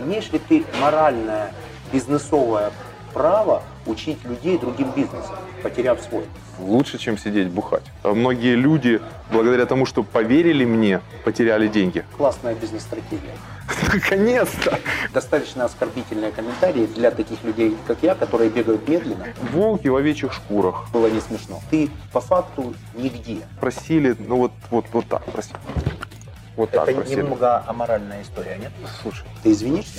Имеешь ли ты моральное, бизнесовое право учить людей другим бизнесом, потеряв свой? Лучше, чем сидеть бухать. Многие люди, благодаря тому, что поверили мне, потеряли деньги. Классная бизнес-стратегия. Наконец-то! Достаточно оскорбительные комментарии для таких людей, как я, которые бегают медленно. Волки в овечьих шкурах. Было не смешно. Ты по факту нигде. Просили, ну вот, вот, вот так просили. Вот так Это немного аморальная история, нет? Слушай, Ты извинишься?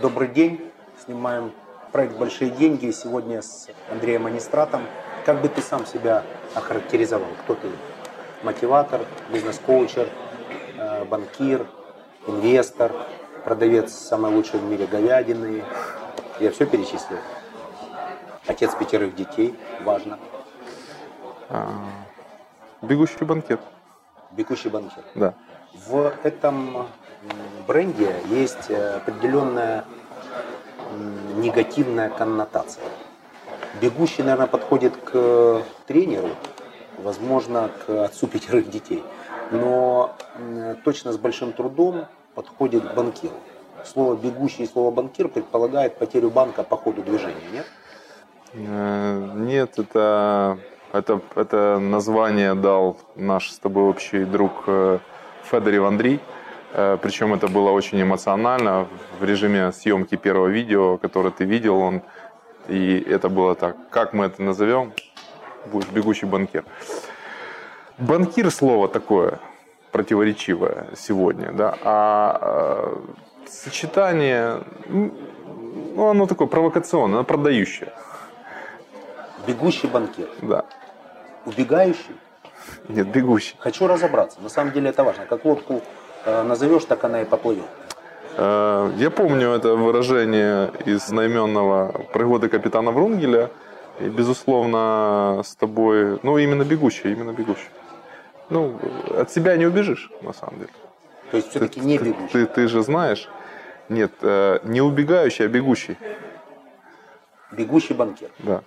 Добрый день. Снимаем проект «Большие деньги». Сегодня с Андреем Анистратом. Как бы ты сам себя охарактеризовал? Кто ты? Мотиватор, бизнес-коучер, э, банкир, инвестор, продавец самой лучшей в мире говядины. Я все перечислил. Отец пятерых детей, важно. бегущий банкет. Бегущий банкир. Да. В этом бренде есть э, определенная негативная коннотация. Бегущий, наверное, подходит к тренеру, возможно, к отцу пятерых детей, но точно с большим трудом подходит к банкиру. Слово «бегущий» и слово «банкир» предполагает потерю банка по ходу движения, нет? Э, Нет, это, это, это название дал наш с тобой общий друг э, Федорев Андрей. Э, Причем это было очень эмоционально в режиме съемки первого видео, которое ты видел. Он, и это было так. Как мы это назовем? Будет бегущий банкир. Банкир слово такое противоречивое сегодня, да, а э, сочетание, ну, оно такое провокационное, оно продающее, Бегущий банкир. да. Убегающий Нет, бегущий. Хочу разобраться. На самом деле это важно. Как лодку назовешь, так она и поплывет. Э, Я помню это выражение из знаменного «Пригоды капитана Врунгеля». И, безусловно, с тобой... Ну, именно бегущий, именно бегущий. Ну, от себя не убежишь, на самом деле. То есть все-таки не ты, бегущий. Ты, ты же знаешь. Нет, э, не убегающий, а бегущий. Бегущий банкир. Да.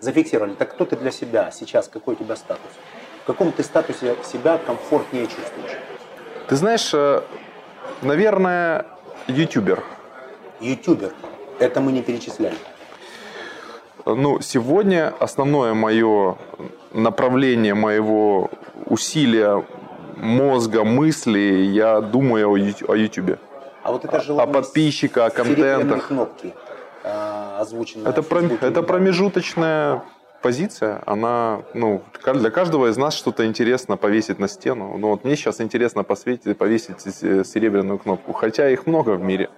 Зафиксировали. Так кто ты для себя сейчас? Какой у тебя статус? В каком ты статусе себя комфортнее чувствуешь? Ты знаешь, э, наверное, ютубер. Ютубер. Это мы не перечисляли. Ну, сегодня основное мое направление моего усилия мозга, мысли, я думаю о о Ютубе. А вот это О желание подписчиках, о контентах. кнопки, э, озвученной Это, в про- Фейсбуке, это да. Промежуточная позиция, она, ну, для каждого из нас что-то интересно повесить на стену. Ну, вот мне сейчас интересно посветить, повесить э, серебряную кнопку, хотя их много в мире.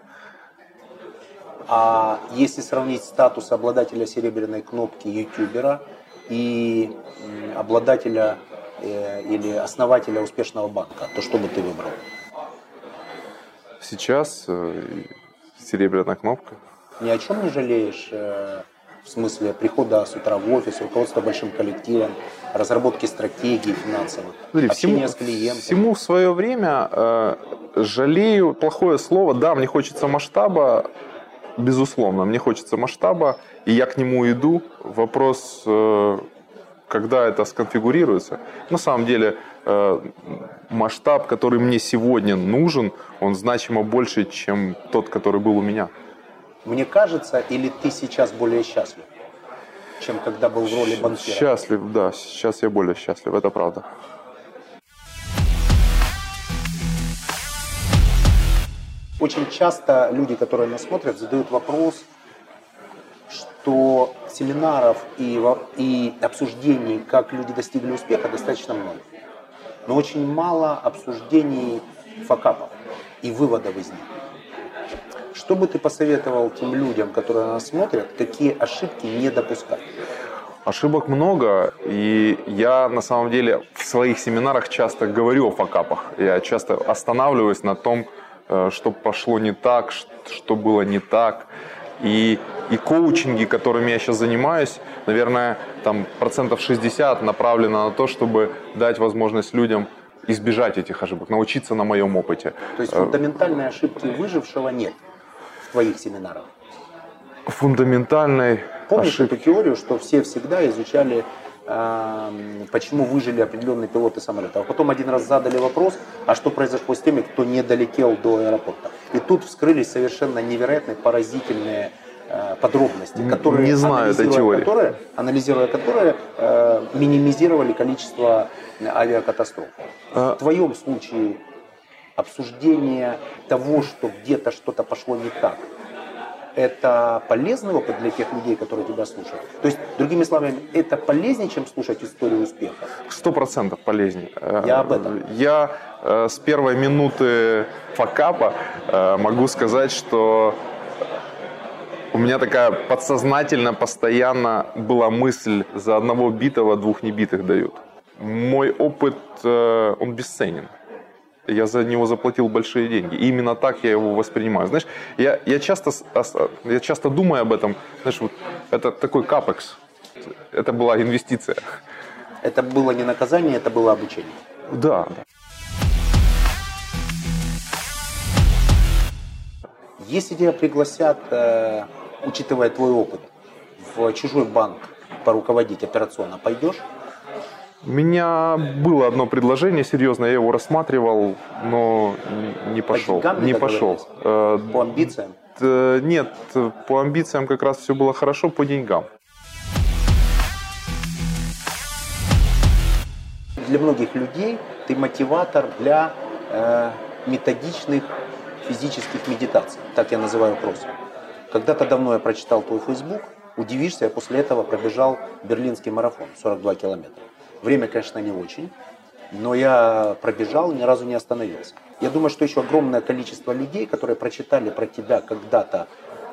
А если сравнить статус обладателя серебряной кнопки ютубера и обладателя э, или основателя успешного банка, то что бы ты выбрал? Сейчас э, серебряная кнопка. Ни о чем не жалеешь э, в смысле прихода с утра в офис, руководства большим коллективом, разработки стратегий финансовых, Смотри, общения всему, с клиентом? всему в свое время э, жалею плохое слово. Да, мне хочется масштаба, безусловно, мне хочется масштаба, и я к нему иду. Вопрос, э, когда это сконфигурируется. На самом деле, э, масштаб, который мне сегодня нужен, он значимо больше, чем тот, который был у меня. Мне кажется, или ты сейчас более счастлив, чем когда был в роли банкира? Счастлив, да, сейчас я более счастлив, это правда. Очень часто люди, которые нас смотрят, задают вопрос, что семинаров и, и обсуждений, как люди достигли успеха, достаточно много. Но очень мало обсуждений факапов и выводов из них. Что бы ты посоветовал тем людям, которые нас смотрят, какие ошибки не допускать? Ошибок много, и я на самом деле в своих семинарах часто говорю о факапах. Я часто останавливаюсь на том, э, что пошло не так, что было не так. И, и коучинги, которыми я сейчас занимаюсь, наверное, там процентов 60 направлено на то, чтобы дать возможность людям избежать этих ошибок, научиться на моем опыте. То есть фундаментальной ошибки выжившего нет твоих семинарах? Фундаментальной Помнишь ошибки. эту теорию, что все всегда изучали, э, почему выжили определенные пилоты самолета. А потом один раз задали вопрос, а что произошло с теми, кто не долетел до аэропорта. И тут вскрылись совершенно невероятные, поразительные э, подробности, которые, не знаю этой теории. которые, анализируя которые э, минимизировали количество авиакатастроф. А- В твоем случае обсуждение того, что где-то что-то пошло не так, это полезный опыт для тех людей, которые тебя слушают? То есть, другими словами, это полезнее, чем слушать историю успеха? Сто процентов полезнее. Э, Я об этом. Я э, с первой минуты факапа э, могу сказать, что у меня такая подсознательно постоянно была мысль за одного битого двух небитых дают. Мой опыт, э, он бесценен. Я за него заплатил большие деньги. И именно так я его воспринимаю. Знаешь, я, я, часто, я часто думаю об этом. Знаешь, вот это такой капекс. Это была инвестиция. Это было не наказание, это было обучение. Да, Если тебя пригласят, э, учитывая твой опыт, в чужой банк поруководить операционно, пойдешь? У меня было одно предложение, серьезно, я его рассматривал, но не- пошел. деньгам не пошел. По амбициям? Нет, по амбициям как раз все было хорошо, по деньгам. Для многих людей ты мотиватор для э, методичных физических медитаций. Так я называю кросс. Когда-то давно я прочитал твой Facebook, удивишься, я после этого пробежал берлинский марафон, 42 километра. Время, конечно, не очень, но я пробежал, ни разу не остановился. Я думаю, что еще огромное количество людей, которые прочитали про тебя когда-то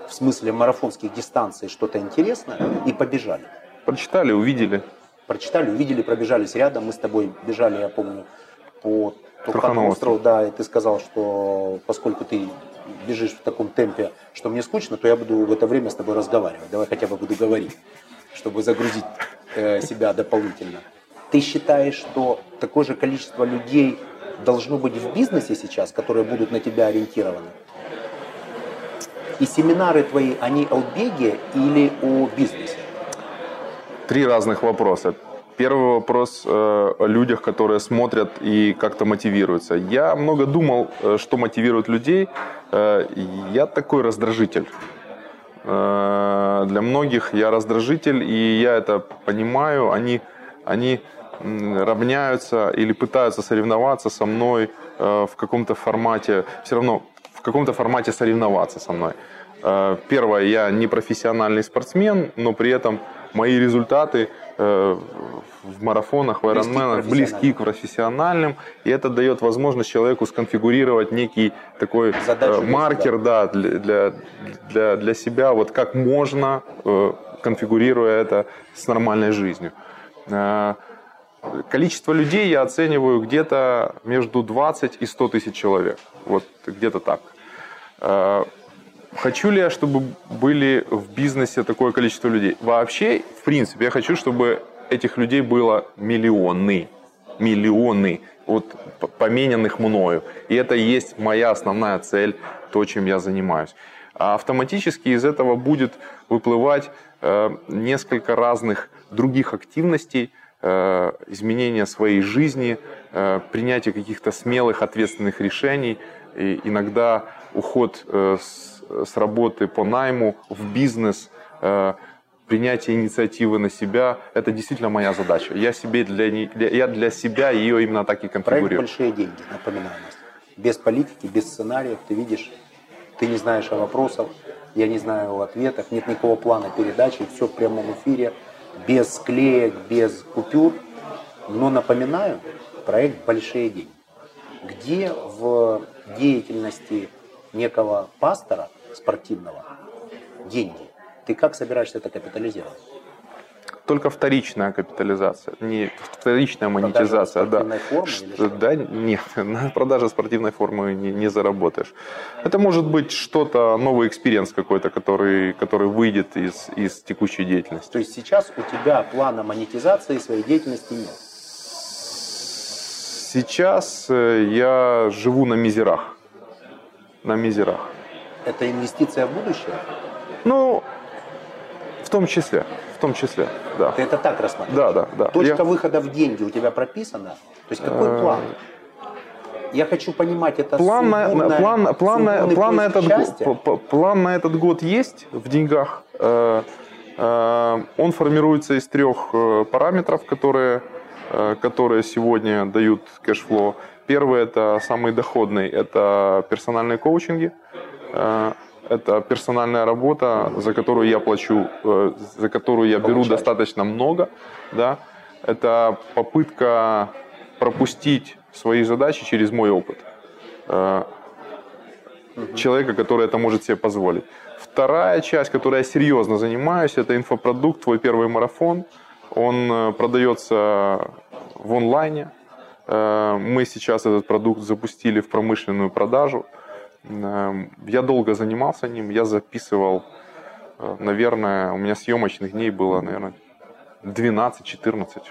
в смысле марафонских дистанций что-то интересное и побежали Прочитали, увидели. прочитали, увидели, пробежались рядом. Мы с тобой бежали, я помню, по Турхану Турхану острову, да, и ты сказал, что поскольку ты бежишь в таком темпе, что мне скучно, то я буду в это время с тобой разговаривать. Давай хотя бы буду говорить, чтобы загрузить э, себя дополнительно. Ты считаешь, что такое же количество людей должно быть в бизнесе сейчас, которые будут на тебя ориентированы? И семинары твои, они о беге или о бизнесе? Три разных вопроса. Первый вопрос э, о людях, которые смотрят и как-то мотивируются. Я много думал, э, что мотивирует людей. Э, я такой раздражитель. Э, для многих я раздражитель, и я это понимаю. Они, они равняются или пытаются соревноваться со мной э, в каком-то формате. Все равно в каком-то формате соревноваться со мной. Э, Первое, я не профессиональный спортсмен, но при этом мои результаты э, в марафонах, в айронменах близки к профессиональным, и это дает возможность человеку сконфигурировать некий такой Задачу маркер, да, для, для, для, себя, вот как можно, конфигурируя это с нормальной жизнью. Количество людей я оцениваю где-то между 20 и 100 тысяч человек. Вот где-то так. Э, Хочу ли я, чтобы были в бизнесе такое количество людей? Вообще, в принципе, я хочу, чтобы этих людей было миллионы. Миллионы. Вот помененных мною. И это и есть моя основная цель, то, чем я занимаюсь. А автоматически из этого будет выплывать э, несколько разных других активностей, э, изменения своей жизни, э, принятие каких-то смелых, ответственных решений, и иногда уход э, с, с работы по найму в бизнес, принятие инициативы на себя, это действительно моя задача. Я себе для, для- я для себя ее именно так и Проект конфигурирую. «Большие деньги», напоминаю нас. Без политики, без сценариев, ты видишь, ты не знаешь о вопросах, я не знаю о ответах, нет никакого плана передачи, все в прямом эфире, без склеек, без купюр. Но напоминаю, проект «Большие деньги». Где в деятельности некого пастора спортивного деньги? Ты как собираешься это капитализировать? Только вторичная капитализация, не вторичная монетизация, да. Формы, что, да, нет, на продаже спортивной формы не, не заработаешь. Это может быть что-то новый experience какой-то, который, который выйдет из, из текущей деятельности. То есть сейчас у тебя плана монетизации своей деятельности нет? Сейчас э, я живу на мизерах. На мизерах. Это инвестиция в будущее? Ну, в том числе. В том числе, да. Ты это так рассматриваешь? Да, да, да. Точка я... выхода в деньги у тебя прописана? То есть какой э, план? Я хочу понимать, это план на, план, план, на, план, на этот, год, план на этот год есть в деньгах. Э, он формируется из трех параметров, которые Э, которые сегодня дают cash flow. Первый это самый доходный, это персональные коучинги, э, это персональная работа, за которую я плачу, э, за которую я беру достаточно много, да. Это попытка пропустить свои задачи через мой опыт человека, который это может себе позволить. Вторая часть, которой я серьезно занимаюсь, это инфопродукт «Твой первый марафон». Он э, продается в онлайне. Э, мы сейчас этот продукт запустили в промышленную продажу. Э, я долго занимался ним, я записывал, наверное, у меня съемочных дней было, наверное, 12-14.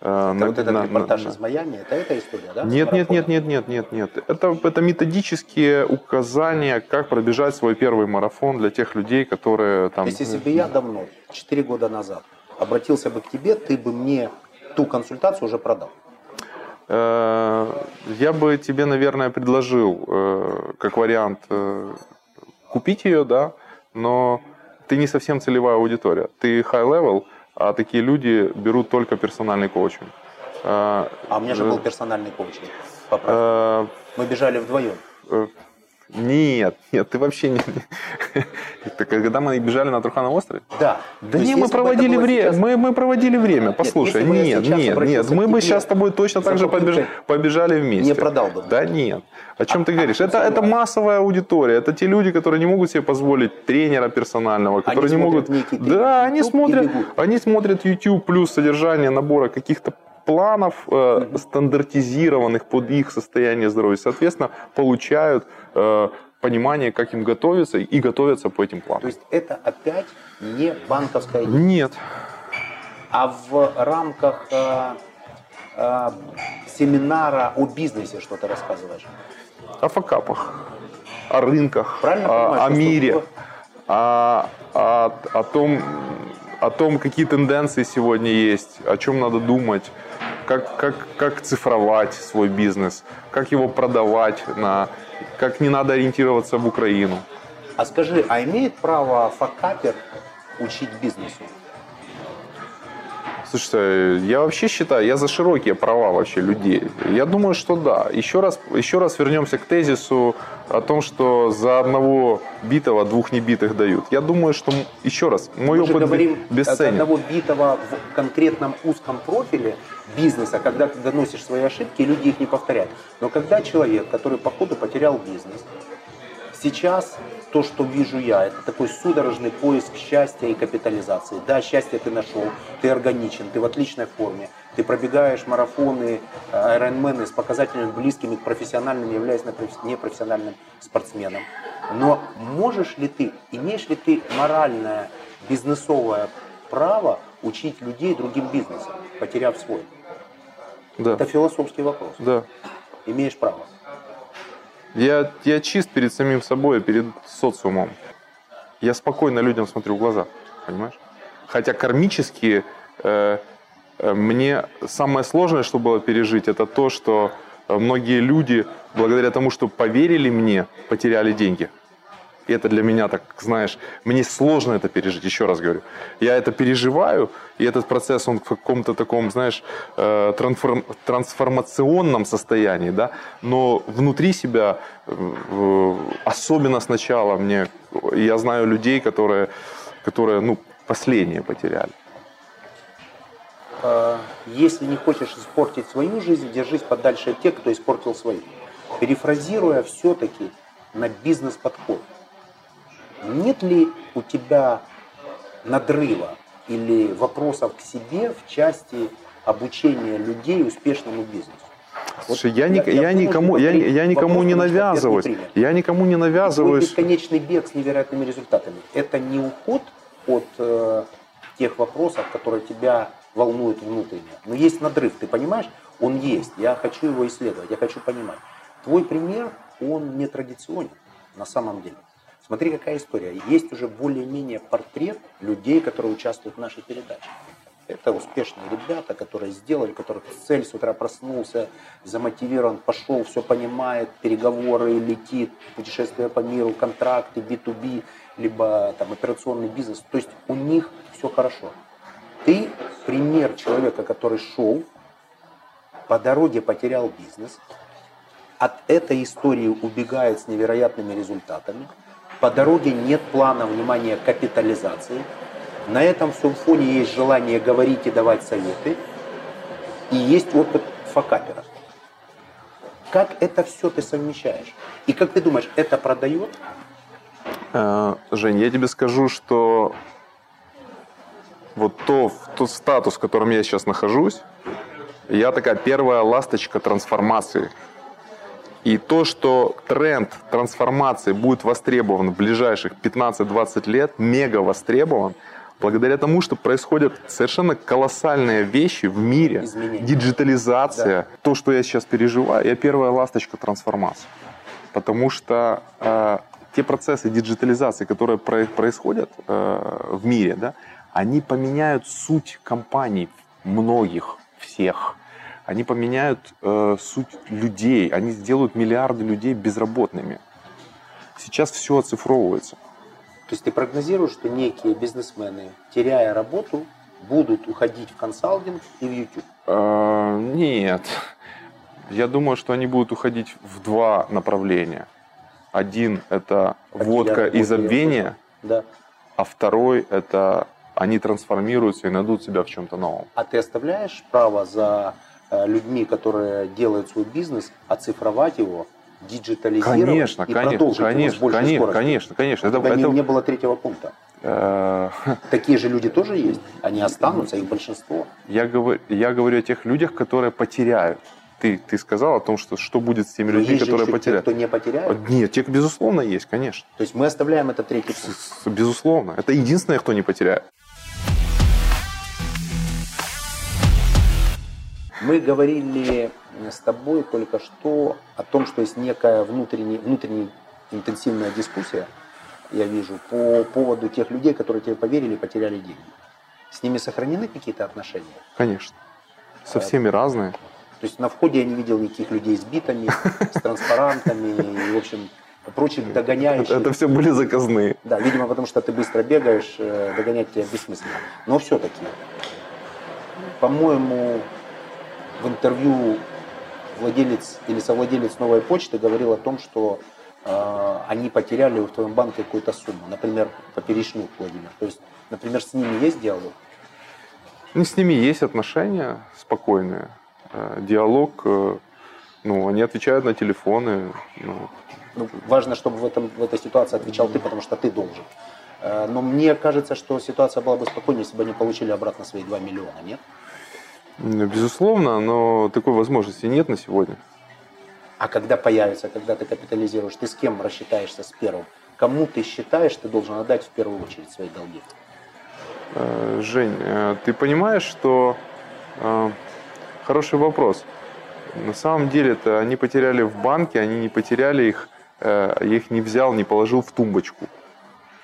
Это на, вот этот на, репортаж на, из Майами, это эта история, да? Нет, нет, нет, нет, нет, нет, нет. Это, это методические указания, как пробежать свой первый марафон для тех людей, которые там... То есть, если бы я давно, 4 года назад, обратился бы к тебе, ты бы мне ту консультацию уже продал? Э, я бы тебе, наверное, предложил э, как вариант э, купить ее, да, но ты не совсем целевая аудитория. Ты high level, а такие люди берут только персональный коучинг. А у меня же был персональный коучинг. Мы бежали вдвоем. Нет, нет, ты вообще не... Так, когда мы бежали на Труханов остров? Да. Да не, мы проводили время, мы, мы проводили время, послушай, нет, нет, нет, мы бы сейчас с тобой точно так же побеж... побежали вместе. Не продал бы. Да нет. О чем а, ты говоришь? Это, это массовая аудитория, это те люди, которые не могут себе позволить тренера персонального, которые не могут... Да, они смотрят, они смотрят YouTube плюс содержание набора каких-то планов э, стандартизированных под их состояние здоровья, соответственно, получают э, понимание, как им готовиться и готовятся по этим планам. То есть это опять не банковская Нет. А в рамках э, э, семинара о бизнесе что то рассказываешь? О факапах, о рынках, о, о мире, о, о, о том, о том, какие тенденции сегодня есть, о чем надо думать, как, как, как цифровать свой бизнес, как его продавать, на, как не надо ориентироваться в Украину. А скажи, а имеет право факапер учить бизнесу? Слушайте, я вообще считаю, я за широкие права вообще людей. Я думаю, что да. Еще раз, еще раз вернемся к тезису о том, что за одного битого двух небитых дают. Я думаю, что еще раз, мой Мы опыт же говорим бесценен. одного битого в конкретном узком профиле бизнеса, когда ты доносишь свои ошибки, люди их не повторяют. Но когда человек, который по ходу потерял бизнес, сейчас то, что вижу я, это такой судорожный поиск счастья и капитализации. Да, счастье ты нашел, ты органичен, ты в отличной форме, ты пробегаешь марафоны, айронмены с показателями близкими к профессиональным, являясь непрофессиональным спортсменом. Но можешь ли ты, имеешь ли ты моральное, бизнесовое право учить людей другим бизнесом, потеряв свой? Да. Это философский вопрос. Да. Имеешь право. Я, я чист перед самим собой, перед социумом. Я спокойно людям смотрю в глаза, понимаешь? Хотя кармически э, э, мне самое сложное, что было пережить, это то, что многие люди, благодаря тому, что поверили мне, потеряли деньги. И это для меня, так знаешь, мне сложно это пережить, еще раз говорю. Я это переживаю, и этот процесс, он в каком-то таком, знаешь, э, трансформ, трансформационном состоянии, да, но внутри себя, э, особенно сначала мне, я знаю людей, которые, которые ну, последние потеряли. Э, если не хочешь испортить свою жизнь, держись подальше от тех, кто испортил свою. Перефразируя все-таки на бизнес-подход – нет ли у тебя надрыва или вопросов к себе в части обучения людей успешному бизнесу? Слушай, вот я, я, я, я никому, я, я никому не навязываюсь. Я никому не навязываюсь. Бесконечный бег с невероятными результатами. Это не уход от э, тех вопросов, которые тебя волнуют внутренне. Но есть надрыв, ты понимаешь? Он есть. Я хочу его исследовать, я хочу понимать. Твой пример, он не традиционен на самом деле. Смотри, какая история. Есть уже более-менее портрет людей, которые участвуют в нашей передаче. Это успешные ребята, которые сделали, которых цель с утра проснулся, замотивирован, пошел, все понимает, переговоры, летит, путешествия по миру, контракты, B2B, либо там операционный бизнес. То есть у них все хорошо. Ты пример человека, который шел, по дороге потерял бизнес, от этой истории убегает с невероятными результатами, по дороге нет плана, внимания, капитализации – на этом всем фоне есть желание говорить и давать советы, и есть опыт факапера. Как это все ты совмещаешь? И как ты думаешь, это продает? Э, Жень, я тебе скажу, что вот то, тот статус, в котором я сейчас нахожусь, я такая первая ласточка трансформации. И то, что тренд трансформации будет востребован в ближайших 15-20 лет, мега востребован – благодаря тому, что происходят совершенно колоссальные вещи в мире, Изменения. диджитализация, да. то, что я сейчас переживаю, я первая ласточка трансформации. Потому что э, те процессы диджитализации, которые про- происходят э, в мире, да, они поменяют суть компаний, многих, всех. Они поменяют э, суть людей, они сделают миллиарды людей безработными. Сейчас все оцифровывается. То есть ты прогнозируешь, что некие бизнесмены, теряя работу, будут уходить в консалтинг и в YouTube? А, нет. Я думаю, что они будут уходить в два направления. Один – это как водка и забвение, да. а второй – это они трансформируются и найдут себя в чем-то новом. А ты оставляешь право за э, людьми, которые делают свой бизнес, оцифровать его диджитализировать конечно, и конечно, продолжить конечно, его с конечно, скоростью. конечно, конечно. Это, это... Не, не было третьего пункта. Э, Такие же люди тоже есть. Они останутся, их большинство. Я говорю, я говорю о тех людях, которые потеряют. Ты, ты сказал о том, что что будет с теми Но людьми, которые потеряют. Те, кто не потеряет? Нет, те, безусловно, есть, конечно. То есть мы оставляем это третий пункт? Безусловно. Это единственное, кто не потеряет. Мы говорили с тобой только что о том, что есть некая внутренняя, внутренняя интенсивная дискуссия, я вижу, по поводу тех людей, которые тебе поверили и потеряли деньги. С ними сохранены какие-то отношения? Конечно. Со всеми разные. То есть на входе я не видел никаких людей с битами, с транспарантами, и, в общем, прочих догоняющих. Это, это все были заказные. Да, видимо, потому что ты быстро бегаешь, э, догонять тебя бессмысленно. Но все-таки, по-моему, в интервью владелец или совладелец новой почты говорил о том, что э, они потеряли в твоем банке какую-то сумму, например, поперечную, Владимир. То есть, например, с ними есть диалог? Ну, с ними есть отношения спокойные. Э, диалог, э, ну, они отвечают на телефоны. Ну. Ну, важно, чтобы в, этом, в этой ситуации отвечал ты, потому что ты должен. Э, но мне кажется, что ситуация была бы спокойнее, если бы они получили обратно свои 2 миллиона, нет? Безусловно, но такой возможности нет на сегодня. А когда появится, когда ты капитализируешь, ты с кем рассчитаешься с первым? Кому ты считаешь, ты должен отдать в первую очередь свои долги? Э, Жень, э, ты понимаешь, что э, хороший вопрос. На самом деле это они потеряли в банке, они не потеряли их, я их не взял, не положил в тумбочку.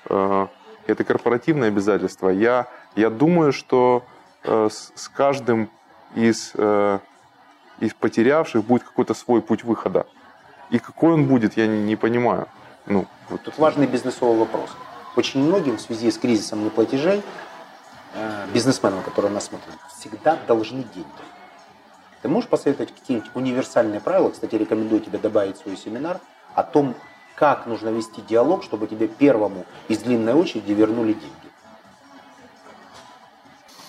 Это корпоративное обязательство. Я, я думаю, что с, с каждым из, э, из потерявших будет какой-то свой путь выхода. И какой он будет, я не, не понимаю. Ну, вот. Тут важный бизнесовый вопрос. Очень многим в связи с кризисом неплатежей, э, бизнесменам, которые нас смотрят, всегда должны деньги. Ты можешь посоветовать какие-нибудь универсальные правила, кстати, рекомендую тебе добавить свой семинар, о том, как нужно вести диалог, чтобы тебе первому из длинной очереди вернули деньги.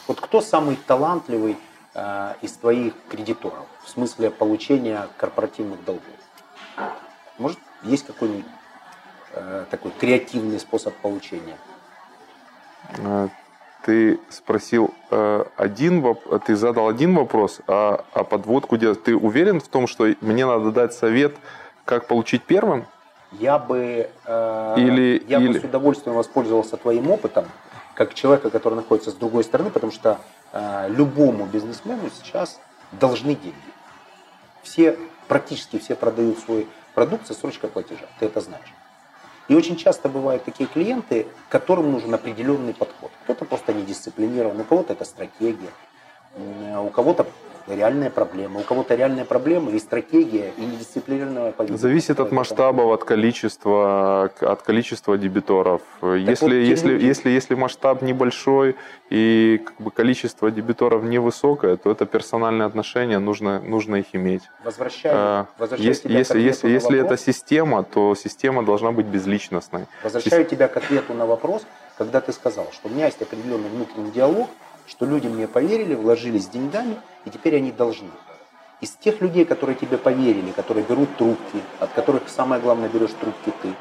Вот кто самый талантливый из твоих кредиторов в смысле получения корпоративных долгов? Может, есть какой-нибудь э, такой креативный способ получения? Э, ты спросил э, один ты задал один вопрос, а, а подводку делать. Ты уверен в том, что мне надо дать совет, как получить первым? Я бы, э, или, я или... бы с удовольствием воспользовался твоим опытом, как человека, который находится с другой стороны, потому что э, любому бизнесмену сейчас должны деньги. Все, практически все продают свой продукт со срочкой платежа, ты это знаешь. И очень часто бывают такие клиенты, которым нужен определенный подход. Кто-то просто не дисциплинирован, у кого-то это стратегия, у кого-то реальные проблемы. У кого-то реальные проблемы и стратегия, и недисциплинированная поведение. Зависит от масштабов, от количества, от количества дебиторов. Так если, вот, если, люди... если, если масштаб небольшой и как бы, количество дебиторов невысокое, то это персональные отношения, нужно, нужно их иметь. Возвращаю, а, возвращаю если, если, если, если это система, то система должна быть безличностной. Возвращаю Си... тебя к ответу на вопрос, когда ты сказал, что у меня есть определенный внутренний диалог, что люди мне поверили, вложились деньгами, и теперь они должны. Из тех людей, которые тебе поверили, которые берут трубки, от которых самое главное берешь трубки ты.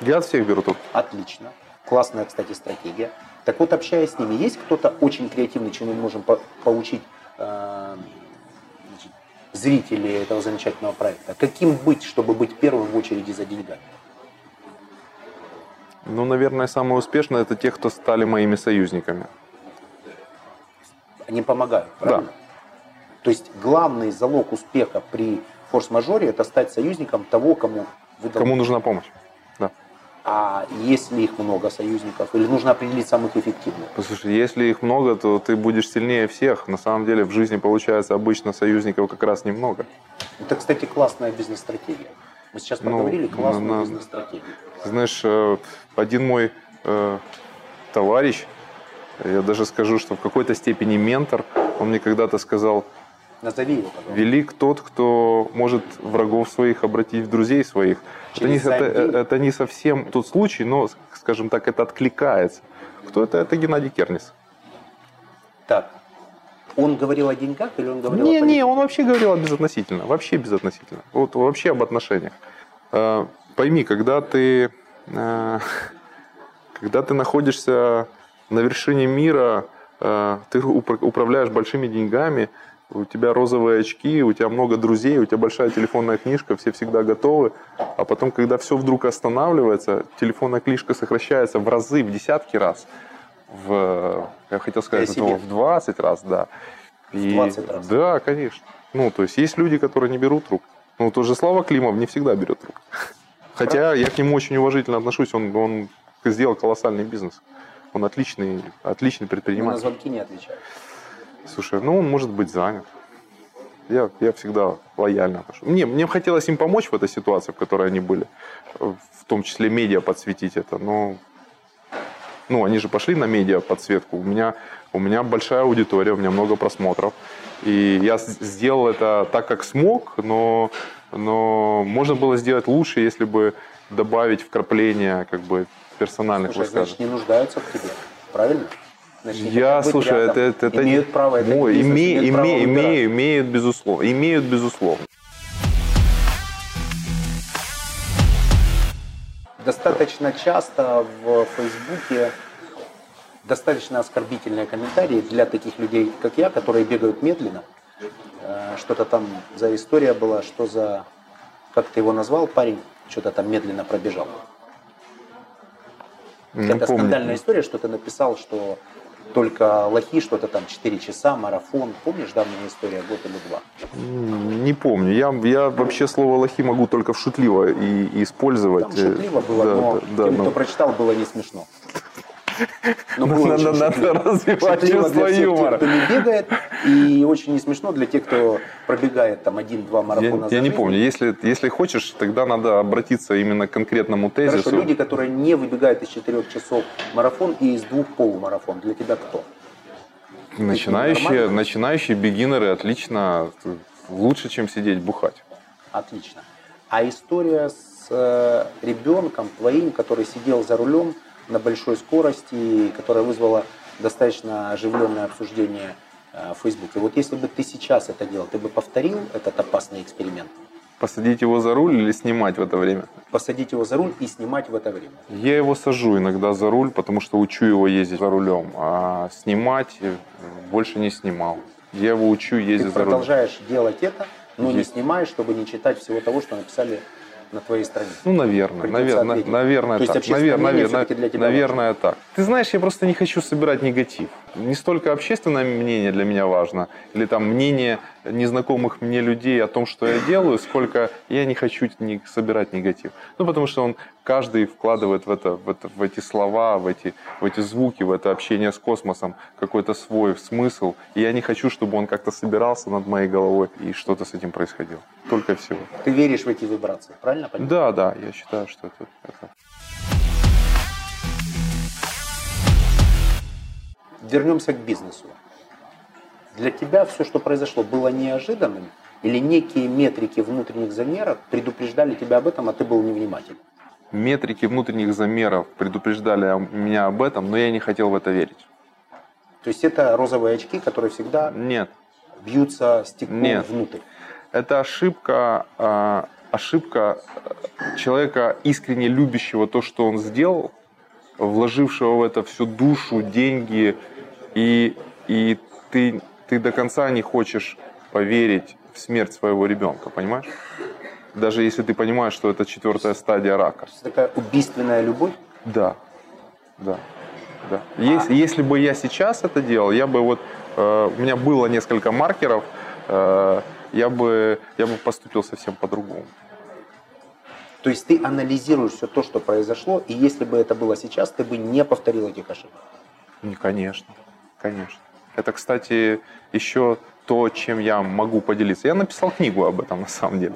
Я от всех беру трубки. Отлично. Классная, кстати, стратегия. Так вот, общаясь с ними, есть кто-то очень креативный, чем мы можем по поучить э, значит, зрителей этого замечательного проекта? Каким быть, чтобы быть первым в очереди за деньгами? Ну, наверное, самое успешное это те, кто стали моими союзниками они помогают, правильно? Да. То есть главный залог успеха при форс-мажоре это стать союзником того, кому вы должны. Кому нужна помощь. Да. А если их много союзников, или нужно определить самых эффективных? Послушай, если их много, то ты будешь сильнее всех. На самом деле в жизни получается обычно союзников как раз немного. Это, кстати, классная бизнес-стратегия. Мы сейчас ну, проговорили ну, классную на, бизнес-стратегию. Знаешь, э, один мой э, товарищ, я даже скажу, что в какой-то степени ментор. Он мне когда-то сказал, Назови его, Велик тот, кто может врагов своих обратить в друзей своих. это не, это, это не совсем тот случай, но, скажем так, это откликается. Кто это? Это Геннадий Кернис. Так, он говорил о деньгах или он говорил не, о Не, не, он вообще говорил безотносительно. Вообще безотносительно. Вот вообще об отношениях. Э, пойми, когда ты, э, когда ты находишься на вершине мира, э, ты управляешь большими деньгами, у тебя розовые очки, у тебя много друзей, у тебя большая телефонная книжка, все всегда готовы, а потом, когда все вдруг останавливается, телефонная книжка сокращается в разы, в десятки раз, в, я хотел сказать, это в 20 раз, да. И, в 20 раз? Да, конечно. Ну, то есть есть люди, которые не берут трубку. Ну, тоже Слава Климов не всегда берет трубку. Хотя я к нему очень уважительно отношусь, он, он сделал колоссальный бизнес. Он отличный, отличный предприниматель. Но на звонки не отвечает. Слушай, ну он может быть занят. Я, я всегда лояльно отношусь. Мне, мне хотелось им помочь в этой ситуации, в которой они были. В том числе медиа подсветить это. Но ну, они же пошли на медиа подсветку. У меня, у меня большая аудитория, у меня много просмотров. И я сделал это так, как смог, но, но можно было сделать лучше, если бы добавить вкрапление как бы персональных слушай. Значит, не нуждаются в тебе, правильно? Значит, я, слушай, это, это, это... Имеют право это мой, бизнес, име, имеют, право имеют, имеют, безусловно. Имеют, безусловно. Достаточно часто в Фейсбуке достаточно оскорбительные комментарии для таких людей, как я, которые бегают медленно. Э, что-то там за история была, что за, как ты его назвал, парень, что-то там медленно пробежал. Помню. скандальная история, что ты написал, что только лохи, что-то там 4 часа, марафон. Помнишь давняя история, год или два? Не помню. Я, я вообще слово лохи могу только в шутливо и, и использовать. Там шутливо было, да, но да, тем, но... кто прочитал, было не смешно. Но ну, надо, надо развивать чувство юмора. Тех, кто не бегает, и очень не смешно для тех, кто пробегает там один-два марафона Я, я не помню. Если, если хочешь, тогда надо обратиться именно к конкретному тезису. Хорошо, люди, которые не выбегают из четырех часов марафон и из двух полумарафон, для тебя кто? Начинающие, начинающие бегинеры отлично, лучше, чем сидеть бухать. Отлично. А история с э, ребенком твоим, который сидел за рулем, на большой скорости, которая вызвала достаточно оживленное обсуждение э, в Фейсбуке. Вот если бы ты сейчас это делал, ты бы повторил этот опасный эксперимент? Посадить его за руль или снимать в это время? Посадить его за руль и снимать в это время. Я его сажу иногда за руль, потому что учу его ездить за рулем. А снимать э, больше не снимал. Я его учу ездить Ты за рулем. продолжаешь делать это, но не Есть. снимаешь, чтобы не читать всего того, что написали на твоей странице. Ну, наверное, наверное, наверное, То так. общественное Навер- мнение навер- всё-таки для тебя наверное, так. Ты знаешь, я просто не хочу собирать негатив. Не столько общественное мнение для меня важно, или там мнение незнакомых мне людей о том, что я делаю, сколько я не хочу не собирать негатив. Ну, потому что он каждый вкладывает в, это, в, это, в эти слова, в эти, в эти звуки, в это общение с космосом какой-то свой смысл. И я не хочу, чтобы он как-то собирался над моей головой и что-то с этим происходило. Только всего. Ты веришь в эти вибрации, правильно понимаю? Да, да, я считаю, что это, это Вернемся к бизнесу. Для тебя все, что произошло, было неожиданным? Или некие метрики внутренних замеров предупреждали тебя об этом, а ты был невнимателен? Метрики внутренних замеров предупреждали меня об этом, но я не хотел в это верить. То есть это розовые очки, которые всегда Нет, бьются стеклом Нет. внутрь. это ошибка, а, ошибка э, человека, искренне любящего то, что он сделал, вложившего в это всю душу, деньги, и, и ты, ты до конца не хочешь поверить в смерть своего ребенка, понимаешь? Даже если ты понимаешь, что это четвертая стадия рака. Такая убийственная любовь. Да, да, да. Если, если бы я сейчас это делал, я бы вот, э, у меня было несколько маркеров, э, я бы, я бы поступил совсем по-другому. То есть ты анализируешь все то, что произошло, и если бы это было сейчас, ты бы не повторил этих ошибок. Ну, конечно, конечно. Это, кстати, еще то, чем я могу поделиться. Я написал книгу об этом, на самом деле.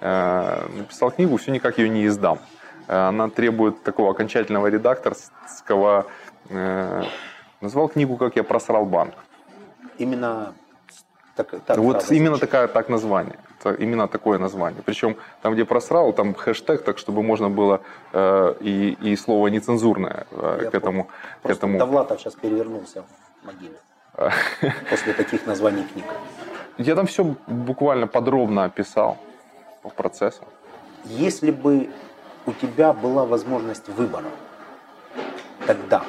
Э, Написал книгу, все никак ее не издам. Э, Она требует такого окончательного редакторского... э, Назвал книгу «Как я просрал банк». Именно так, так вот фраза именно звучит. такая, так название. Именно такое название. Причем там, где просрал, там хэштег, так чтобы можно было э, и, и слово нецензурное э, Я к этому. К Просто этому. Довлатов сейчас перевернулся в могиле после таких названий книг. Я там все буквально подробно описал по процессу. Если бы у тебя была возможность выбора тогда,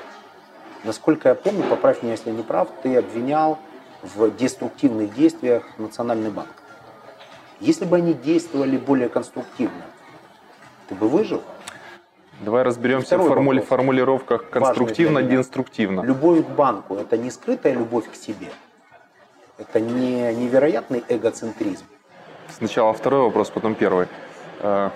насколько я помню, поправь меня, если не прав, ты обвинял в деструктивных действиях Национальный банк. Если бы они действовали более конструктивно, ты бы выжил? Давай разберемся в формули- вопрос. формулировках Важный для конструктивно, меня. деструктивно. Любовь к банку – это не скрытая любовь к себе, это не невероятный эгоцентризм. Сначала второй вопрос, потом первый. Э,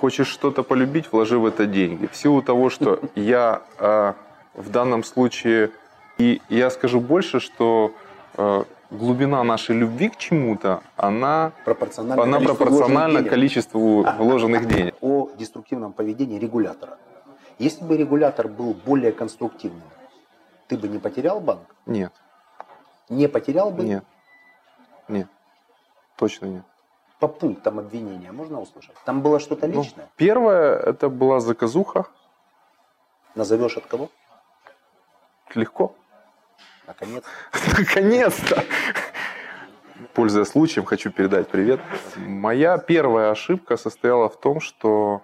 Хочешь что-то полюбить, вложи в это деньги. В силу того, что я э, в данном случае, и я скажу больше, что э, глубина нашей любви к чему-то, она, Пропорционально, она количеству пропорциональна вложенных денег. количеству вложенных денег. о деструктивном поведении регулятора. Если бы регулятор был более конструктивным, ты бы не потерял банк? Нет, Не потерял бы? нет, нет, точно нет. По пунктам обвинения можно услышать? Там было что-то Ну, личное? первое, это была заказуха, Назовешь от кого? легко. Наконец. Наконец-то! Пользуясь случаем, хочу передать привет. Моя первая ошибка состояла в том, что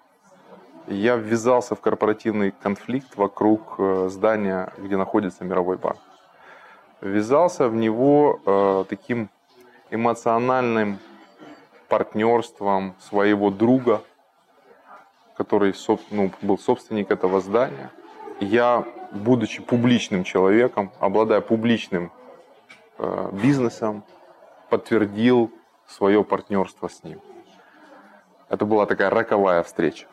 я ввязался в корпоративный конфликт вокруг э, здания, где находится Мировой банк. Ввязался в него э, таким эмоциональным партнерством своего друга, который соб- ну, был собственник этого здания. Я, будучи публичным человеком, обладая публичным э, бизнесом, подтвердил свое партнерство с ним. Это была такая роковая встреча.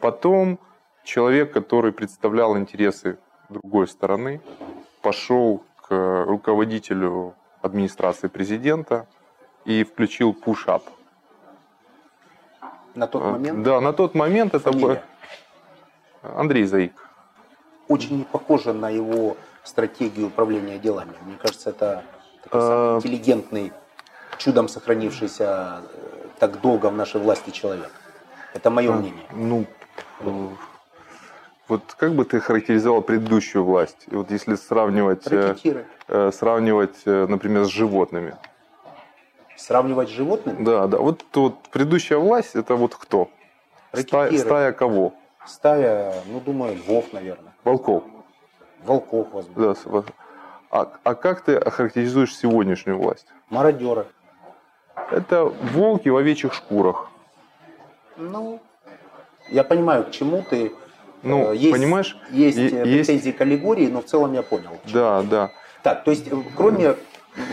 Потом человек, который представлял интересы другой стороны, пошел к руководителю администрации президента и включил push-up. На тот момент Да, на тот момент это был фамилия. Андрей Заик. Очень не похоже на его стратегию управления делами. Мне кажется, это такой самый интеллигентный, чудом сохранившийся э, так долго в нашей власти человек. Это мое мнение. Ну, э, вот как бы ты характеризовал предыдущую власть? И вот если сравнивать, Ракетиры. э, сравнивать, например, с животными. Сравнивать с животными? Да, да. Вот, вот предыдущая власть, это вот кто? Стая, стая кого? Стая, ну, думаю, львов, наверное. Волков. Волков, возможно. Да, а, а как ты охарактеризуешь сегодняшнюю власть? Мародеры. Это волки в овечьих шкурах. Ну, я понимаю, к чему ты. Ну, Э, есть, понимаешь, Есть э, есть- претензии к аллегории, но в целом я понял. Да, да. Так, то есть, э, кроме,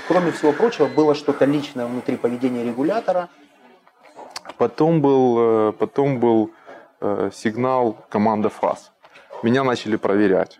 кроме всего прочего, было что-то личное внутри поведения регулятора. Потом был, потом был э, сигнал команда ФАС. Меня начали проверять.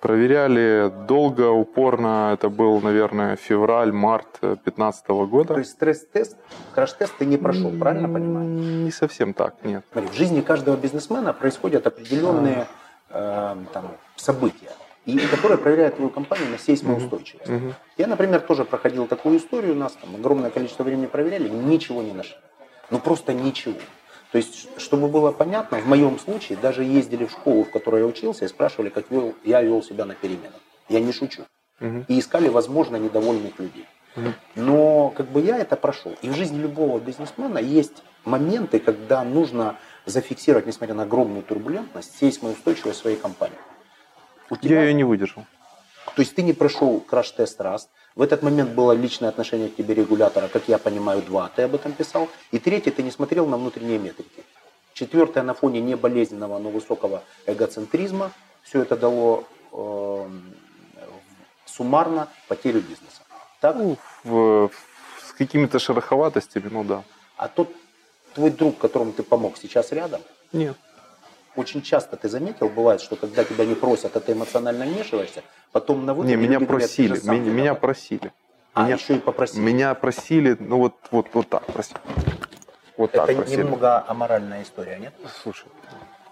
Проверяли долго, упорно. Это был, наверное, февраль-март 2015 года. То есть стресс-тест, краш-тест ты не прошел, правильно понимаю? Не совсем так, нет. Смотри, в жизни каждого бизнесмена происходят определенные э, там, события, и которые проверяют твою компанию на сейсмоустойчивость. Мгм. Я, например, тоже проходил такую историю, нас там огромное количество времени проверяли, ничего не нашли. Ну просто ничего. То есть, чтобы было понятно, в моем случае даже ездили в школу, в которой я учился, и спрашивали, как вел, я вел себя на переменах. Я не шучу. Мгм. И искали, возможно, недовольных людей. Мгм. Но как бы я это прошел. И в жизни любого бизнесмена есть моменты, когда нужно зафиксировать, несмотря на огромную турбулентность, сейсмоустойчивость своей компании. У тебя- Я ее не выдержал. То есть ты не прошел краш-тест раз. В этот момент было личное отношение к тебе регулятора, как я понимаю, два, ты об этом писал. И третье, ты не смотрел на внутренние метрики. Четвертое, на фоне не болезненного, но высокого эгоцентризма, все это дало эм, суммарно потерю бизнеса. Так? Ну, в- с какими-то шероховатостями, ну да. А тот твой друг, которому ты помог, сейчас рядом, Нет. Очень часто ты заметил, бывает, что когда тебя не просят, а ты эмоционально вмешиваешься, потом на выходе Не, меня говорят, «Ты просили. сам Меня, меня виноват». просили. А, меня, еще и попросили. меня просили, ну вот, вот, вот так просили. Вот так Это просили. немного аморальная история, нет? Слушай,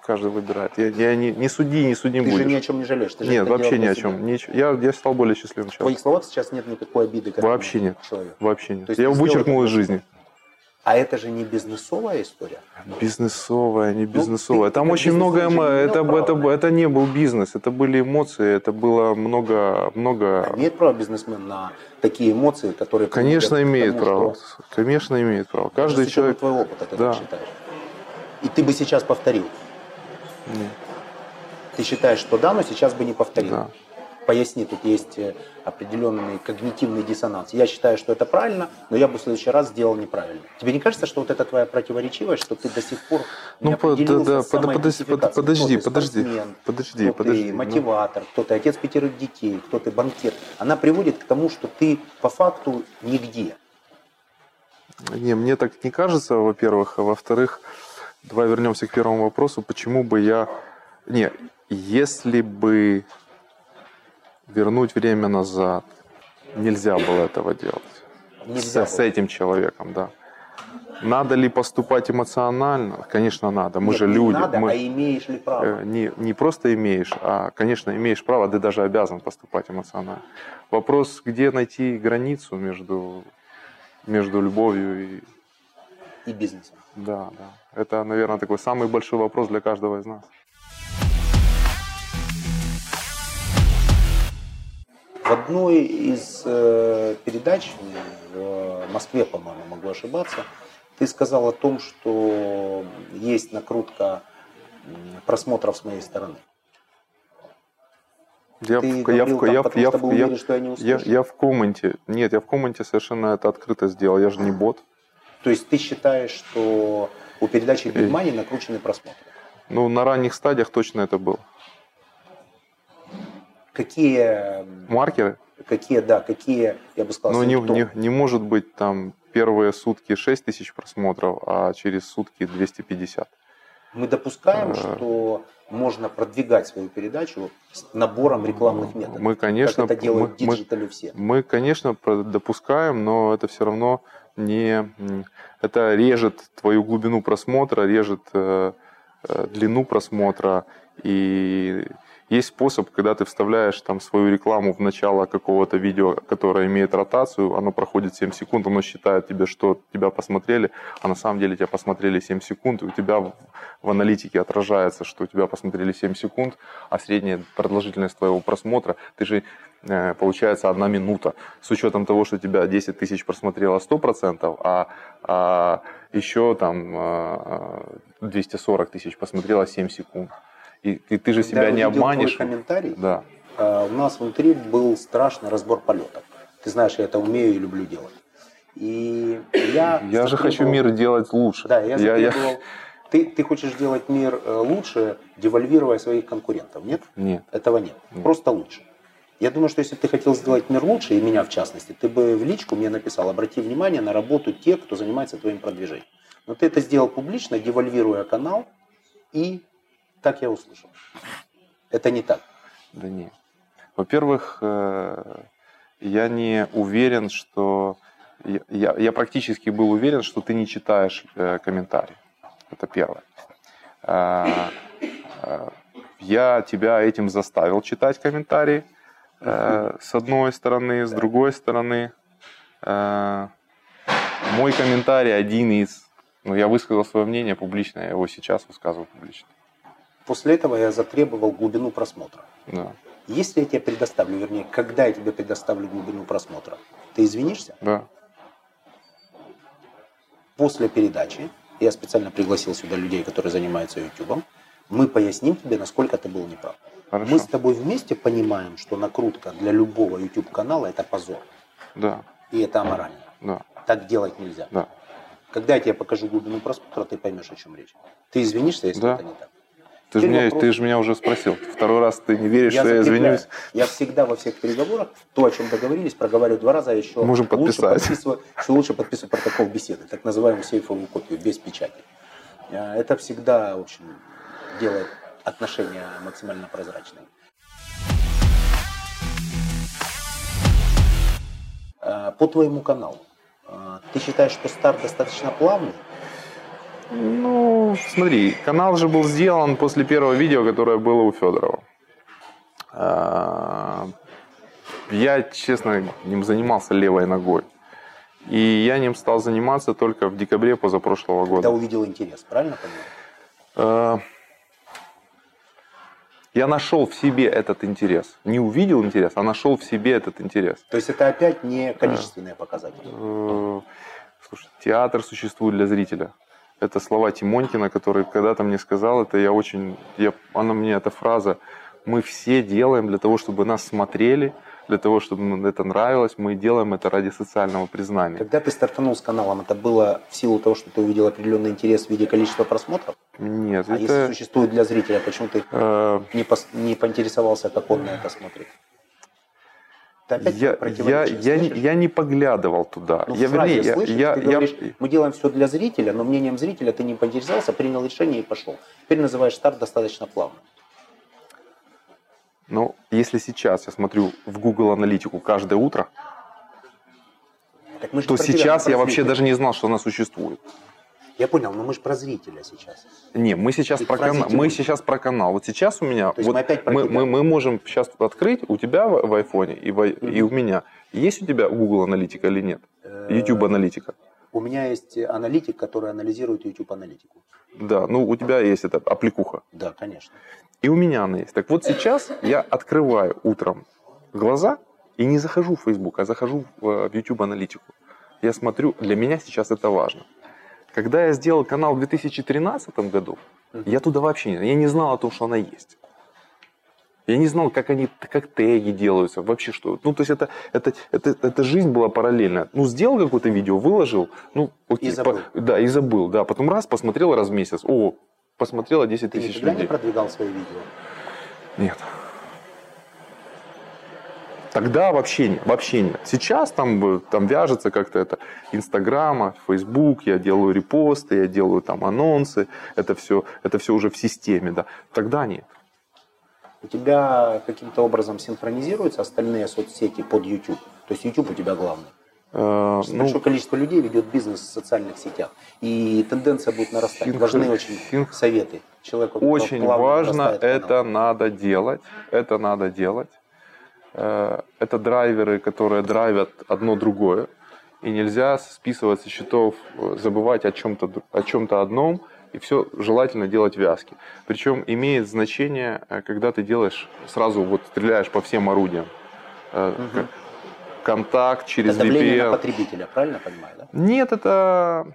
каждый выбирает. Я, я не, не суди, не судим Ты будешь. же ни о чем не жалеешь. Ты же Нет, вообще ни о чем. Ничего. Я, я стал более счастливым В человеком. твоих словах сейчас нет никакой обиды Вообще нет. человеку. Вообще нет. То есть я вычеркнул из жизни. А это же не бизнесовая история. Бизнесовая, не Ну, бизнесовая. ты- Там ты очень много эмо... это, права это, на это, не был бизнес, это были эмоции, это было много, много. Имеет право бизнесмен на такие эмоции, которые... Конечно, имеет тому, право. что- Конечно, имеет право. Каждый учетом человек. твоего опыта ты Да. так считаешь. И ты бы сейчас повторил. Нет. Ты считаешь, что да, но сейчас бы не повторил. Да. Поясни, тут есть э, определенный когнитивный диссонанс. Я считаю, что это правильно, но я бы в следующий раз сделал неправильно. Тебе не кажется, что вот это твоя противоречивость, что ты до сих пор не Ну, да, определился да, с под- подожди, подожди, Кто подожди, спортсмен, подожди, кто подожди, ты ну. мотиватор, кто ты отец пятерых детей, кто ты банкир. Она приводит к тому, что ты по факту нигде. Не, мне так не кажется, во-первых. А во-вторых, давай вернемся к первому вопросу. Почему бы я... Не, если бы вернуть время назад, нельзя было этого делать. Нельзя с, с было. этим человеком, да. Надо ли поступать эмоционально? Конечно, надо. Мы Нет, же не люди. надо, мы, а имеешь ли право? э, не, не просто имеешь, а, конечно, имеешь право, ты даже обязан поступать эмоционально. Вопрос, где найти границу между, между любовью и, И бизнесом. да, да. Это, наверное, такой самый большой вопрос для каждого из нас. В одной из э, передач в Москве, по-моему, могу ошибаться, ты сказал о том, что есть накрутка просмотров с моей стороны. Я, Ты в, говорил в, там, я, в- потому я, что в- был я- уверен, что я не я, услышу. я в комменте. Нет, я в комменте совершенно это открыто сделал. Я же не бот. То есть ты считаешь, что у передачи Big Money накручены просмотры? Ну, на ранних стадиях точно это было. Какие, Маркеры? какие, да, какие, я бы сказал, Ну, не, не, не может быть там первые сутки 6 тысяч просмотров, а через сутки 250. Мы допускаем, Э. что можно продвигать свою передачу с набором рекламных методов. Мы, конечно, как это делают мы- диджитали все. Мы, конечно, допускаем, но это все равно не... Это режет твою глубину просмотра, режет э, э, длину просмотра. И есть способ, когда ты вставляешь там свою рекламу в начало какого-то видео, которое имеет ротацию, оно проходит 7 секунд, оно считает тебе, что тебя посмотрели, а на самом деле тебя посмотрели 7 секунд, и у тебя в, в аналитике отражается, что у тебя посмотрели 7 секунд, а средняя продолжительность твоего просмотра, ты же э, получается одна минута. С учетом того, что тебя 10 тысяч просмотрело 100%, а, а еще там 240 тысяч посмотрело 7 секунд. И, и ты же Когда себя не увидел твой обманешь. комментарий, Да. а, у нас внутри был страшный разбор полетов. Ты знаешь, я это умею и люблю делать. И я... Я же хочу мир делать лучше. Да, я я, я-. Ты, ты хочешь делать мир э, лучше, девальвируя своих конкурентов, нет? Нет. Этого нет. Нет. Просто лучше. Я думаю, что если бы ты хотел сделать мир лучше, и меня в частности, ты бы в личку мне написал, обрати внимание на работу тех, кто занимается твоим продвижением. Но ты это сделал публично, девальвируя канал, и так я услышал. Это не так. Да нет. Во-первых, э, я не уверен, что... Я, я- практически был уверен, что ты не читаешь э, комментарии. Это первое. А, а, Я тебя этим заставил читать комментарии, э, с одной стороны, с другой стороны. э, Мой комментарий один из... Ну, я высказал свое мнение публично, я его сейчас высказываю публично. После этого я затребовал глубину просмотра. Да, Если я тебе предоставлю, вернее, когда я тебе предоставлю глубину просмотра, ты извинишься? да. После передачи, я специально пригласил сюда людей, которые занимаются YouTube, мы поясним тебе, насколько ты был неправ. Хорошо. Мы с тобой вместе понимаем, что накрутка для любого YouTube канала это позор. Да, И это аморально. да, Так делать нельзя. да. Когда я тебе покажу глубину просмотра, ты поймешь, о чем речь. Ты извинишься, если Да. это не так. Ты же, меня, вопрос- ты же меня уже спросил. Второй раз ты не веришь, что я извинюсь. Я всегда во всех переговорах то, о чем договорились, проговариваю два раза, а еще Можем лучше подписать. подписываю, что лучше подписываю протокол беседы, так называемую сейфовую копию, без печати. Э, Это всегда, в общем, делает отношения максимально прозрачными. Э, По твоему каналу, э, ты считаешь, что старт достаточно плавный? Ну, смотри, канал же был сделан после первого видео, которое было у Федорова. А, Я, честно, ним занимался левой ногой. И я ним стал заниматься только в декабре позапрошлого Когда года. увидел интерес, правильно понимаю? А, Я нашел в себе этот интерес. Не увидел интерес, а нашел в себе этот интерес. То есть это опять не количественные показатели. Э, Слушай, театр существует для зрителя. Это слова Тимонькина, который когда-то мне сказал, это я очень, я, она мне, эта фраза, мы все делаем для того, чтобы нас смотрели, для того, чтобы нам это нравилось, мы делаем это ради социального признания. Когда ты стартанул с каналом, это было в силу того, что ты увидел определенный интерес в виде количества просмотров? Нет, А если это... существует для зрителя, почему ты э, не, пос- не поинтересовался, как он на это смотрит? Ты опять я, я, я, не- я не поглядывал туда. Ну, я, вернее, я- слышишь, я- ты я- говоришь, мы делаем все для зрителя, но мнением зрителя ты не поинтересовался, принял решение и пошел. Теперь называешь старт достаточно плавно. ну, если сейчас я смотрю в Google аналитику каждое утро, Так мы же то сейчас я вообще даже не знал, что она существует. Я понял, но мы же про зрителя сейчас. Не, мы сейчас про тянул. Мы сейчас про канал. Вот сейчас у меня, То вот мы опять про мы, мы, мы можем сейчас открыть у тебя в, в айфоне и, в, и у меня. Есть у тебя Google аналитика или нет? Э, YouTube аналитика. У меня есть аналитик, который анализирует YouTube аналитику. Да, ну у тебя есть эта аппликуха. Да, конечно. И у меня она есть. Так вот сейчас я открываю утром глаза и не захожу в Facebook, а захожу в, э, в YouTube аналитику. Я смотрю, для меня сейчас это важно. Когда я сделал канал в 2013 году, я туда вообще не, я не знал о том, что она есть. Я не знал, как они, как теги делаются, вообще что. Ну, то есть это, это, это, это жизнь была параллельная. Ну, сделал какое-то видео, выложил, ну, окей. И забыл. по- да, и забыл, да. Потом раз, посмотрел раз в месяц. О, посмотрело 10 Ты тысяч людей. не продвигал свои видео? Нет. Тогда вообще вообще нет. Сейчас там, э, там вяжется как-то это Инстаграма, Фейсбук, я делаю репосты, я делаю там анонсы, это все, это все уже в системе, да. Тогда нет. У тебя каким-то образом синхронизируются остальные соцсети под YouTube? То есть YouTube у тебя главный? Э, Большое ну, количество людей ведет бизнес в социальных сетях. И тенденция будет нарастать. Синхро- Важны очень синх- советы человеку, очень важно, канал. это надо делать, это надо делать. Э, Это драйверы, которые драйвят одно другое. И нельзя списывать со счетов, э, забывать о чем-то, о чем-то одном, и все желательно делать вязки. Причем имеет значение, э, когда ты делаешь сразу, вот стреляешь по всем орудиям. Э, Контакт через это давление VPN. на потребителя, правильно понимаю, да? Нет, это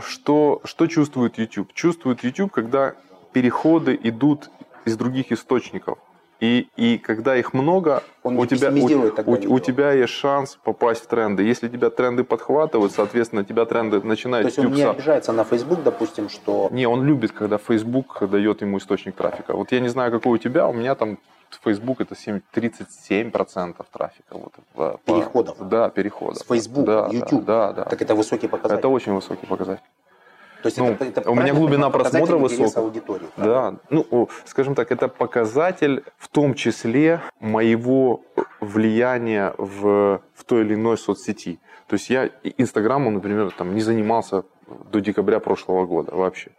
что, что чувствует YouTube? Чувствует YouTube, когда переходы идут из других источников. И, и когда их много, Он у тебя, у, у- у тебя есть шанс попасть в тренды. Если тебя тренды подхватывают, соответственно, тебя тренды То начинают есть он не обижается на Facebook, допустим, что Не, он любит, когда Facebook дает ему источник трафика. Вот я не знаю, какой у тебя, у меня там Facebook это 7, 37% трафика. Вот, по- Переходов. Да, переходов. с Facebook, да, YouTube. Да, да, да. Так это высокий показатель. Это очень высокий показатель. То есть ну, это, это у меня глубина просмотра высокая. аудитории. Да, ну, скажем так, это показатель в том числе моего влияния в, в той или иной соцсети. То есть я Инстаграмом, например, там, не занимался до декабря прошлого года вообще.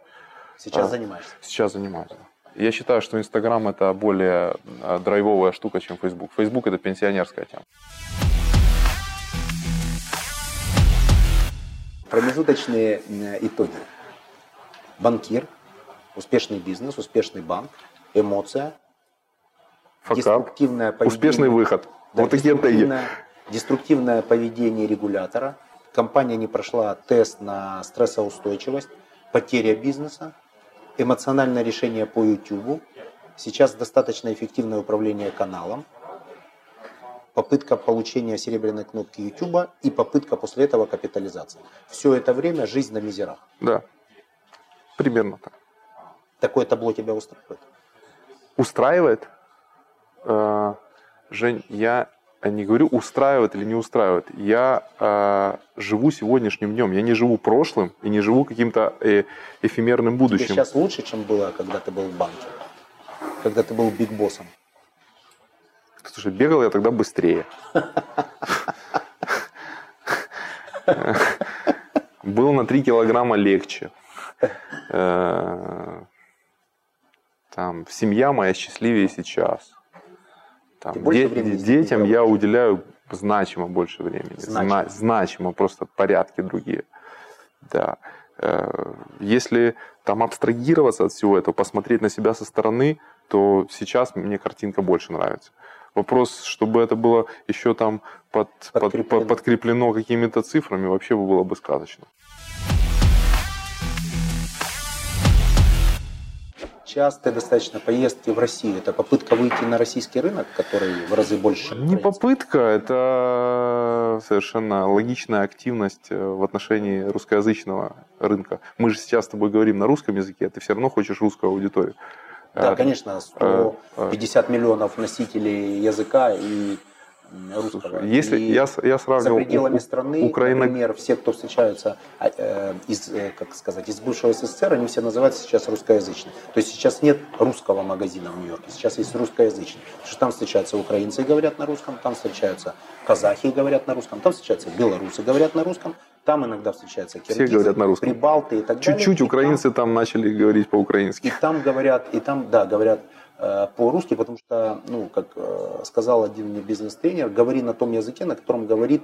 Сейчас А. занимаешься. Сейчас занимаюсь. Я считаю, что Инстаграм это более э, драйвовая штука, чем Фейсбук. Фейсбук это пенсионерская тема. Промежуточные итоги. Банкир, успешный бизнес, успешный банк, эмоция, Факап. деструктивное поведение. Успешный выход. Да, вот деструктивное, деструктивное поведение регулятора. Компания не прошла тест на стрессоустойчивость, потеря бизнеса, эмоциональное решение по YouTube. Сейчас достаточно эффективное управление каналом, попытка получения серебряной кнопки YouTube и попытка после этого капитализации. Все это время жизнь на мизерах. Да. Примерно так. Такое табло тебя устраивает? Устраивает? Э, Жень, я не говорю устраивает или не устраивает. Я э, живу сегодняшним днем. Я не живу прошлым и не живу каким-то э, эфемерным Тебе будущим. сейчас лучше, чем было, когда ты был в банке? Когда ты был бигбоссом? Слушай, бегал я тогда быстрее. Был на 3 килограмма легче. Э, Там, семья моя счастливее сейчас. Там, де- детям я уделяю значимо больше времени. Значимо. Зна- значимо, просто порядки другие. Да. Э, Если там абстрагироваться от всего этого, посмотреть на себя со стороны, то сейчас мне картинка больше нравится. Вопрос, чтобы это было еще там под, под- Подкреплено. под- подкреплено какими-то цифрами, вообще бы было бы сказочно. Частые достаточно поездки в Россию. Это попытка выйти на российский рынок, который в разы больше. Не попытка, это совершенно логичная активность э, в отношении русскоязычного рынка. Мы же сейчас с тобой говорим на русском языке, а ты все равно хочешь русскую аудиторию. Да, А, конечно, 150 миллионов носителей языка и русского. Если И я, я за сравнивал пределами У- страны, Украина- например, все, кто встречаются а, э, из, э, как сказать, из бывшего СССР, они все называются сейчас русскоязычные. То есть сейчас нет русского магазина в Нью-Йорке, сейчас есть русскоязычный. Потому что там встречаются украинцы и говорят на русском, там встречаются казахи и говорят на русском, там встречаются белорусы и говорят на русском, там иногда встречаются киргизы, говорят на русском. прибалты и так далее. Чуть-чуть И там- украинцы там начали говорить и по-украински. там говорят, и там, да, говорят по-русски, потому что, ну, как э, сказал один мне бизнес-тренер, говори на том языке, на котором говорит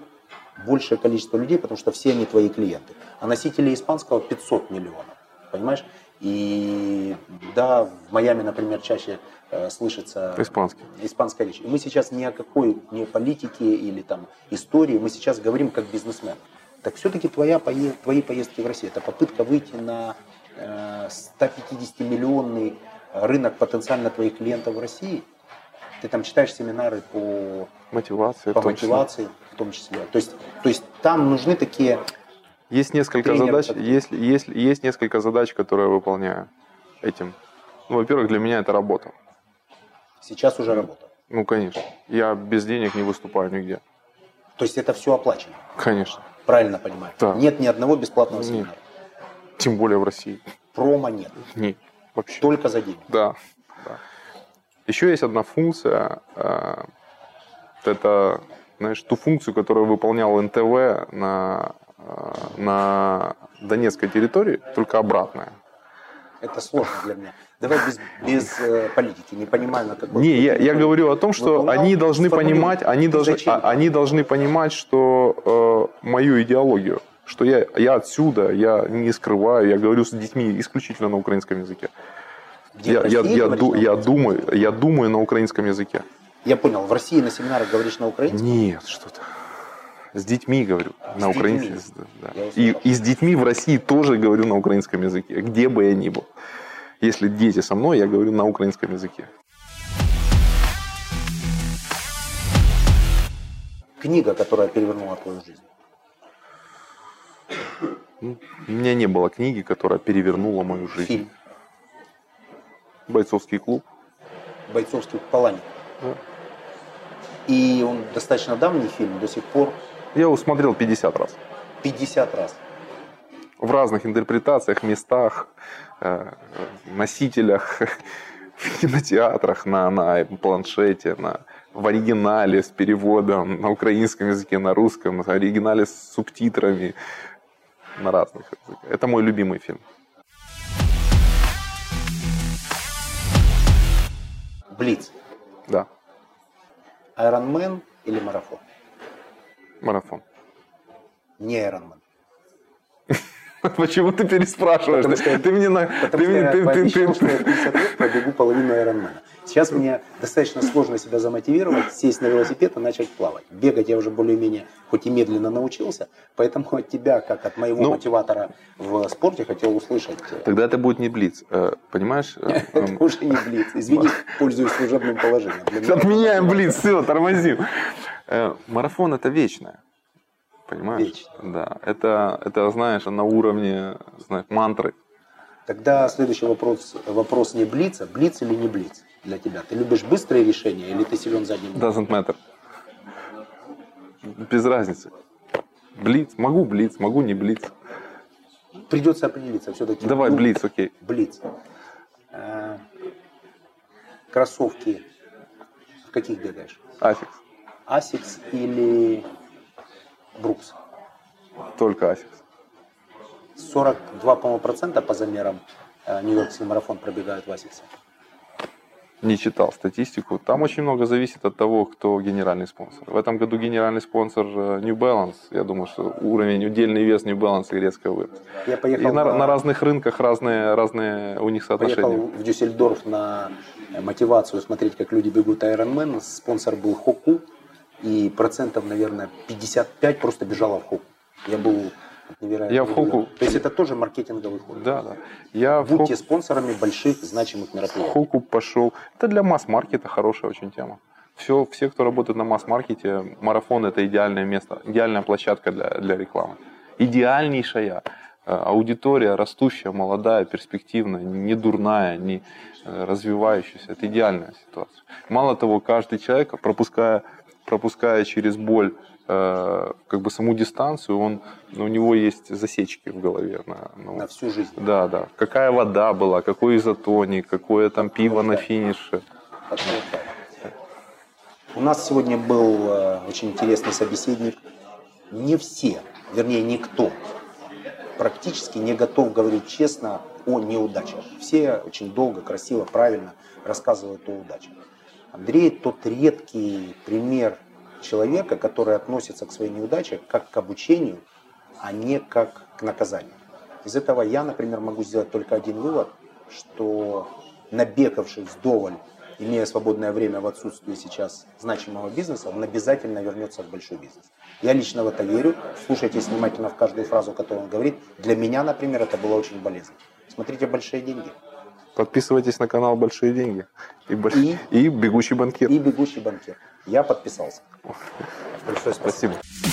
большее количество людей, потому что все они твои клиенты. А носителей испанского 500 миллионов, понимаешь? И да, в Майами, например, чаще э, слышится Испанский. испанская речь. И мы сейчас ни о какой не политике или там истории, мы сейчас говорим как бизнесмен. Так все-таки твоя твои поездки в Россию, это попытка выйти на э, 150-миллионный рынок потенциально твоих клиентов в России. Ты там читаешь семинары по, Мотивация. по в числе. мотивации в том числе. То есть, то есть там нужны такие... Есть несколько задач, есть, есть, есть несколько задач, которые я выполняю этим. Ну, во-первых, для меня это работа. Сейчас уже работа. Ну, конечно. Я без денег не выступаю нигде. То есть это все оплачено. Конечно. Правильно понимаю? Да. Нет ни одного бесплатного Нет. семинара. Тем более в России. Промо нет. Нет. Вообще. Только за деньги. Да. да. Еще есть одна функция. э, это, знаешь, ту функцию, которую выполнял НТВ на, э, на Донецкой территории, только обратная. Это сложно для меня. Давай без, без э, политики. Не понимаю, на какой... Не, я, я говорю о том, что Выполнял, они должны понимать, они должны, а- они должны понимать, что э, мою идеологию, что я, я отсюда, я не скрываю, я говорю с детьми исключительно на украинском языке. Где, Я, я, я, ду- я думаю, я думаю на украинском языке. Я понял, в России на семинарах говоришь на украинском? Нет, что-то. С детьми говорю С на украинском. да. И, и с детьми в России тоже говорю на украинском языке, где бы я ни был. Если дети со мной, я говорю на украинском языке. Книга, которая перевернула твою жизнь. У меня не было книги, которая перевернула мою жизнь. Фильм Бойцовский клуб. «Бойцовский паланик». Да. И он достаточно давний фильм, до сих пор Я его смотрел 50 раз. 50 раз. В разных интерпретациях, местах, э, носителях, в кинотеатрах, на, на планшете, на, в оригинале с переводом, на украинском языке, на русском, в оригинале с субтитрами, на разных языках. Это мой любимый фильм. Блиц. Да, Айронмен или марафон? марафон. Не Айронмен. Почему ты переспрашиваешь? Потому Ты, что- ты мне на... Потому ты что мне- я ты- ты- пообещал, ты- что я 50 лет пробегу половину Айронмена. Сейчас мне достаточно сложно себя замотивировать, сесть на велосипед и начать плавать. Бегать я уже более-менее, хоть и медленно научился, поэтому от тебя, как от моего Ну. мотиватора в спорте, хотел услышать. э, Тогда это будет не блиц. э, Понимаешь? Это эм, уже не блиц. Извини, пользуюсь служебным положением. Отменяем блиц, все, тормозим. Э, Марафон это вечное. Понимаешь? Вечно. Да. Это, это, знаешь, на уровне знаешь, мантры. Тогда следующий вопрос, вопрос не блица, блиц или не блиц для тебя? Ты любишь быстрые решения или ты силен задним? Doesn't matter. Без разницы. Блиц. Могу блиц, могу не блиц. Придется определиться все-таки. Давай блиц, окей. Блиц. Э, Кроссовки. В каких бегаешь? Asics. Asics или Brooks? Только Asics. 42, по-моему, процента по замерам э, Нью-Йоркский марафон пробегают в Асиксе. Не читал статистику. Там очень много зависит от того, кто генеральный спонсор. В этом году генеральный спонсор э, New Balance. Я думаю, что уровень, удельный вес New Balance резко вырос. Я И поехал, на, на- на разных рынках разные, разные у них соотношения. поехал в Дюссельдорф на мотивацию смотреть, как люди бегут Ironman. Спонсор был Хоку. И процентов, наверное, 55 просто бежало в Хоку. Я был невероятно Я в. Хоку. То есть это тоже маркетинговый ход. Да, да. Я в Будьте Хок- спонсорами больших значимых в мероприятий. Хоку пошел. Это для масс-маркета хорошая очень тема. Все, все, кто работает на масс-маркете, марафон это идеальное место, идеальная площадка для, для рекламы. Идеальнейшая э, аудитория, растущая, молодая, перспективная, не дурная, не э, развивающаяся. Это идеальная ситуация. Мало того, каждый человек, пропуская, пропуская через боль как бы саму дистанцию, он, у него есть засечки в голове. На, ну, На всю жизнь. да, да. Какая вода была, какой изотоник, какое там пиво на финише. У нас сегодня был э, очень интересный собеседник. Не все, вернее никто, практически не готов говорить честно о неудачах. Все очень долго, красиво, правильно рассказывают о удачах. Андрей тот редкий пример человека, который относится к своей неудаче как к обучению, а не как к наказанию. Из этого я, например, могу сделать только один вывод, что набегавшись вдоволь, имея свободное время в отсутствии сейчас значимого бизнеса, он обязательно вернется в большой бизнес. Я лично в это верю. Слушайте внимательно в каждую фразу, которую он говорит. Для меня, например, это было очень болезненно. Смотрите «Большие деньги» Подписывайтесь на канал Большие деньги и, больш- И? и Бегущий банкир. и «Бегущий банкир». Я подписался. Большое спасибо. Спасибо.